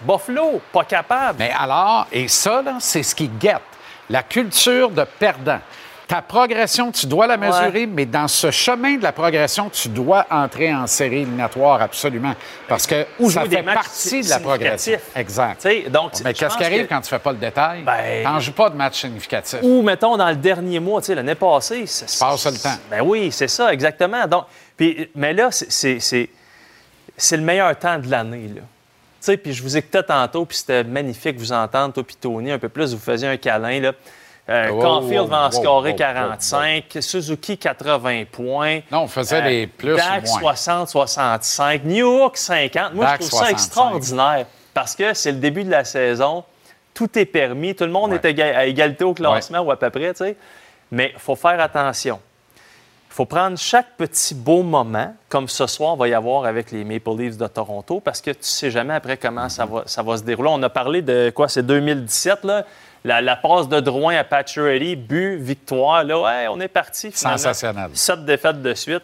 Buffalo. Pas capable. Mais alors, et ça, là, c'est ce qui guette. La culture de perdant. Ta progression, tu dois la mesurer, mais dans ce chemin de la progression, tu dois entrer en série éliminatoire absolument. Parce que Ou ça fait partie de la progression. Exact. Donc, mais qu'est-ce qui arrive que- quand tu fais pas le détail? Ben- T'en joues pas de match significatif. Ou, mettons, dans le dernier mois, tu sais, l'année passée. Tu passes le temps. Ben oui, c'est ça, exactement. Donc, puis, mais là, c'est- le meilleur temps de l'année, là. Tu sais, puis je vous écoutais tantôt, puis c'était magnifique de vous entendre, toi puis Tony, un peu plus, vous faisiez un câlin, là. Euh, Caulfield va en wow, scorer wow, 45, Suzuki 80 points. Non, on faisait les plus ou Dak moins. 60, 65, New York 50. Moi, Dak je trouve ça 65. extraordinaire. parce que c'est le début de la saison. Tout est permis. Tout le monde est à égalité au classement ou à peu près, tu sais. Mais il faut faire attention. Il faut prendre chaque petit beau moment, comme ce soir va y avoir avec les Maple Leafs de Toronto, parce que tu sais jamais après comment ça va, ça va se dérouler. On a parlé de quoi, c'est 2017, là, la, la passe de Drouin à Pacioretty, but, victoire. Là, ouais, on est parti. finalement. Sensationnel. Sept défaites de suite.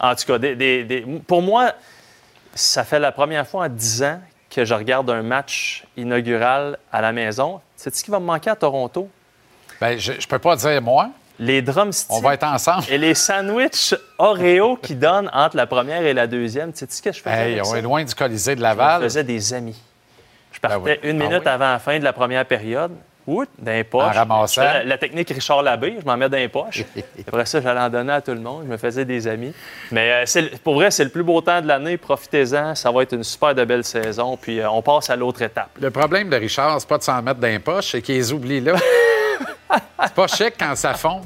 en tout cas, des- des- des- pour moi, ça fait la première fois en 10 ans que je regarde un match inaugural à la maison. C'est ce qui va me manquer à Toronto? Ben, je, je peux pas dire moi. Les drumsticks. On va être ensemble. Et les sandwichs Oreo qui donnent entre la première et la deuxième. Tu sais ce que je faisais? Hey, on ça? est loin du Colisée de Je Laval. me faisais des amis. Je partais oui. une Ah minute oui? avant la fin de la première période. Ouh. Je fais La, la technique Richard Labbé, je m'en mets dans les poches. Après ça, j'allais en donner à tout le monde. Je me faisais des amis. Mais euh, pour vrai, c'est le plus beau temps de l'année. Profitez-en. Ça va être une super de belle saison. Puis euh, on passe à l'autre étape. Le problème de Richard, c'est pas de s'en mettre dans les poches, c'est qu'il les oublie là. c'est pas chic quand ça fond.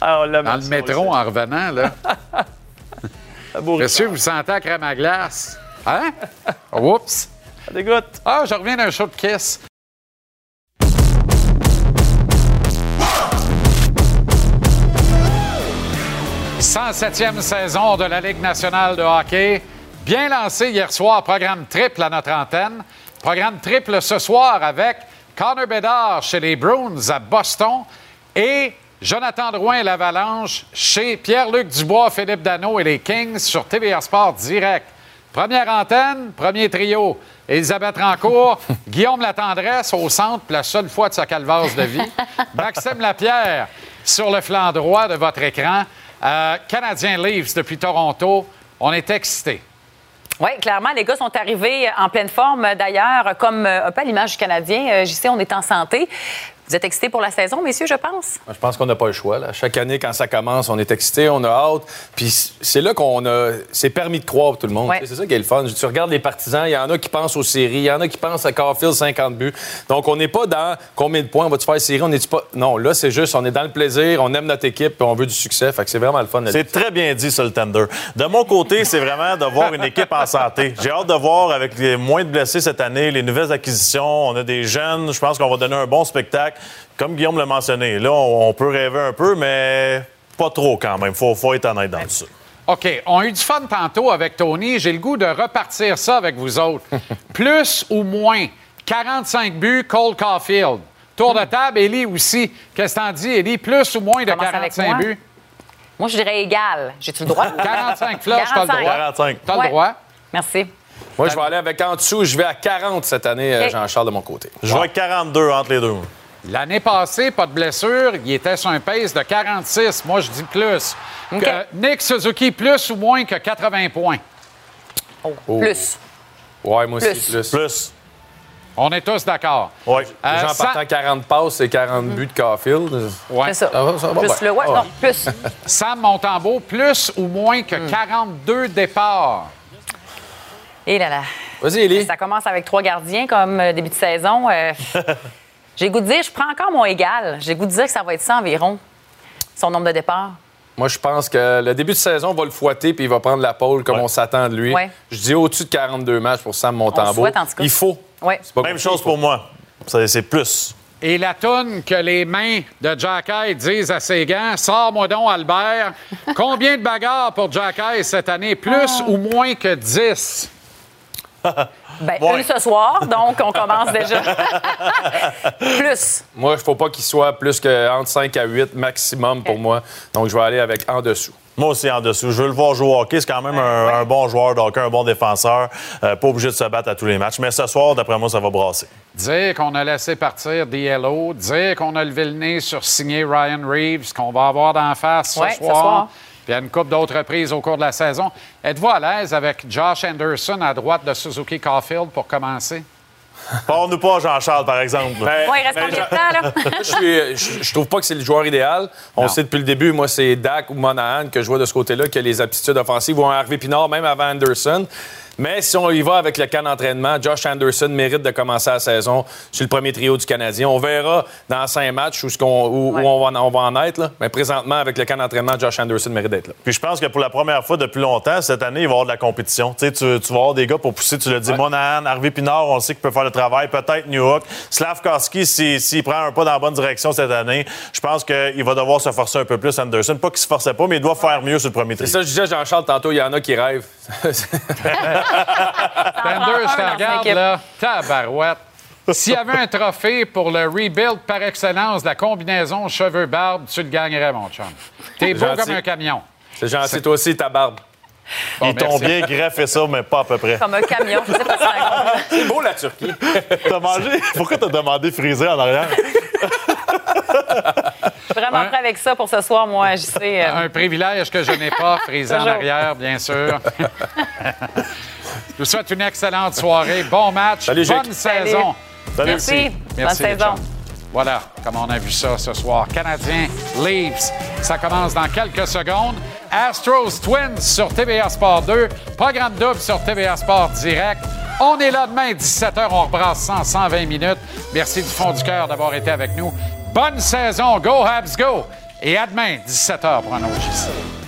Ah, on l'a Dans le métro en revenant, là. Monsieur, vous sentez la crème à glace? Hein? Oups! Ça dégoûte. Ah, je reviens d'un show de Kiss. « 107e saison de la Ligue nationale de hockey. Bien lancé hier soir, programme triple à notre antenne. Programme triple ce soir avec Connor Bedard chez les Bruins à Boston et Jonathan Drouin et l'Avalanche chez Pierre-Luc Dubois, Philippe Dano et les Kings sur TVA Sport direct. Première antenne, premier trio. Elisabeth Rancourt, Guillaume Latendresse au centre, la seule fois de sa calvasse de vie. Maxime Lapierre sur le flanc droit de votre écran. Euh, Canadien Leafs depuis Toronto. On est excités. Oui, clairement, les gars sont arrivés en pleine forme. D'ailleurs, comme euh, un peu à l'image du Canadien, euh, JC, on est en santé. Vous êtes excités pour la saison, messieurs, je pense? Moi, Je pense qu'on n'a pas le choix. Là. Chaque année, quand ça commence, on est excité, on a hâte. Puis c'est là qu'on a. C'est permis de croire pour tout le monde. Ouais. C'est ça qui est le fun. Tu regardes les partisans, il y en a qui pensent aux séries, il y en a qui pensent à Carfield 50 buts. Donc on n'est pas dans combien de points on va-tu faire série, on n'est pas. Non, là, c'est juste, on est dans le plaisir, on aime notre équipe, puis on veut du succès. Fait que c'est vraiment le fun. C'est très bien dit sur le tender. De mon côté, c'est vraiment de voir une équipe en santé. J'ai hâte de voir avec les moins de blessés cette année, les nouvelles acquisitions. On a des jeunes. Je pense qu'on va donner un bon spectacle. Comme Guillaume l'a mentionné, là, on, on peut rêver un peu, mais pas trop quand même. Faut, faut être honnête dans ça. OK, on a eu du fun tantôt avec Tony. J'ai le goût de repartir ça avec vous autres. Plus ou moins 45 buts, Cole Caulfield. Tour de table, Élie aussi. Qu'est-ce que t'en dis, Élie? Plus ou moins de Commence avec 45 moi. buts? Moi, je dirais égal. J'ai-tu le droit? 45 flashs, t'as le droit. 45. T'as Ouais. le droit. Merci. Moi, je vais aller avec en dessous. Je vais à 40 cette année, euh. Jean-Charles, de mon côté. Je vais avec 42 entre les deux. L'année passée, pas de blessure, il était sur un pace de 46. Moi, je dis plus. Que Nick Suzuki, plus ou moins que 80 points. Oh. Plus. Ouais, moi aussi, Plus. plus. Plus. On est tous d'accord. Oui. Euh, Jean ça- partant 40 passes et 40 buts de Caulfield. Ouais. C'est ça. Ça va, ça va plus bien. le ouais, Ah ouais. non, plus. Sam Montembeau, plus ou moins que Hmm. 42 départs. Et là là. Vas-y, Élie. Ça commence avec trois gardiens comme euh, début de saison. Euh, J'ai goût de dire, je prends encore mon égal. J'ai goût de dire que ça va être ça environ, son nombre de départs. Moi, je pense que le début de saison va le fouetter puis il va prendre la pôle comme on s'attend de lui. Ouais. Je dis au-dessus de 42 matchs pour Sam Montembeau. souhaite, en tout cas. Il faut. Ouais. C'est pas Même compliqué, chose pour moi. Ça, C'est plus. Et la toune que les mains de Jacky disent à ses gants, sors-moi donc, Albert. Combien de bagarres pour Jacky cette année? Plus ou moins que 10? Ben, Ouais. une ce soir, donc on commence déjà. plus. Moi, il ne faut pas qu'il soit plus que entre 5 à 8 maximum pour moi. Donc, je vais aller avec en dessous. Moi aussi en dessous. Je veux le voir jouer au hockey. C'est quand même un, un bon joueur hockey, un bon défenseur. Euh, pas obligé de se battre à tous les matchs. Mais ce soir, d'après moi, ça va brasser. Dire qu'on a laissé partir DLO, dire qu'on a levé le nez sur signer Ryan Reeves, qu'on va avoir d'en face ce Ouais, ce soir. Puis à une coupe d'autres reprises au cours de la saison. Êtes-vous à l'aise avec Josh Anderson à droite de Suzuki Caulfield pour commencer? Parle-nous pas, Jean-Charles, par exemple. Ben, Ouais, il reste ben, combien de temps, là? Je, suis- je- je trouve pas que c'est le joueur idéal. On Non. sait depuis le début, moi, c'est Dak ou Monahan que je vois de ce côté-là, qui a les aptitudes offensives, ou un Harvey Pinard, même avant Anderson. Mais si on y va avec le camp d'entraînement, Josh Anderson mérite de commencer la saison sur le premier trio du Canadien. On verra dans cinq matchs où, ce qu'on- où- où on, va, en- on va en être. là. Mais présentement, avec le camp d'entraînement, Josh Anderson mérite d'être là. Puis je pense que pour la première fois depuis longtemps, cette année, il va y avoir de la compétition. Tu, sais, tu, tu vas avoir des gars pour pousser, tu l'as dit, Monahan, Harvey Pinard, on sait qu'il peut faire le travail, peut-être Newhook. Slavkowski, s'il s'il prend un pas dans la bonne direction cette année, je pense qu'il va devoir se forcer un peu plus, Anderson. Pas qu'il se forçait pas, mais il doit faire mieux sur le premier C'est trio. ça, je disais, Jean-Charles, tantôt, il y en a qui rêvent. Tender, je te regarde, là. Tabarouette. S'il y avait un trophée pour le rebuild par excellence de la combinaison cheveux-barbe, tu le gagnerais, mon chum. T'es beau Gentil. comme un camion. C'est gentil, toi aussi, ta barbe. Bon, Ils t'ont bien greffé ça, mais pas à peu près. Comme un camion. Je sais pas si c'est un compliment. C'est beau, la Turquie. T'as mangé? Pourquoi t'as demandé frisé en arrière? Je suis vraiment prêt avec ça pour ce soir, moi, JC. euh, Un privilège que je n'ai pas, frisé en arrière, bien sûr. Je vous souhaite une excellente soirée. Bon match. Salut, Jake. Bonne saison. Salut. Merci. Bonne Merci, les saison. chums. Voilà, comme on a vu ça ce soir. Canadien, Leafs, ça commence dans quelques secondes. Astros Twins sur TVA Sport 2. Programme double sur TVA Sport Direct. On est là demain, 17h. On rebrasse 100, 120 minutes. Merci du fond du cœur d'avoir été avec nous. Bonne saison. Go Habs, go! Et à demain, 17h pour un autre.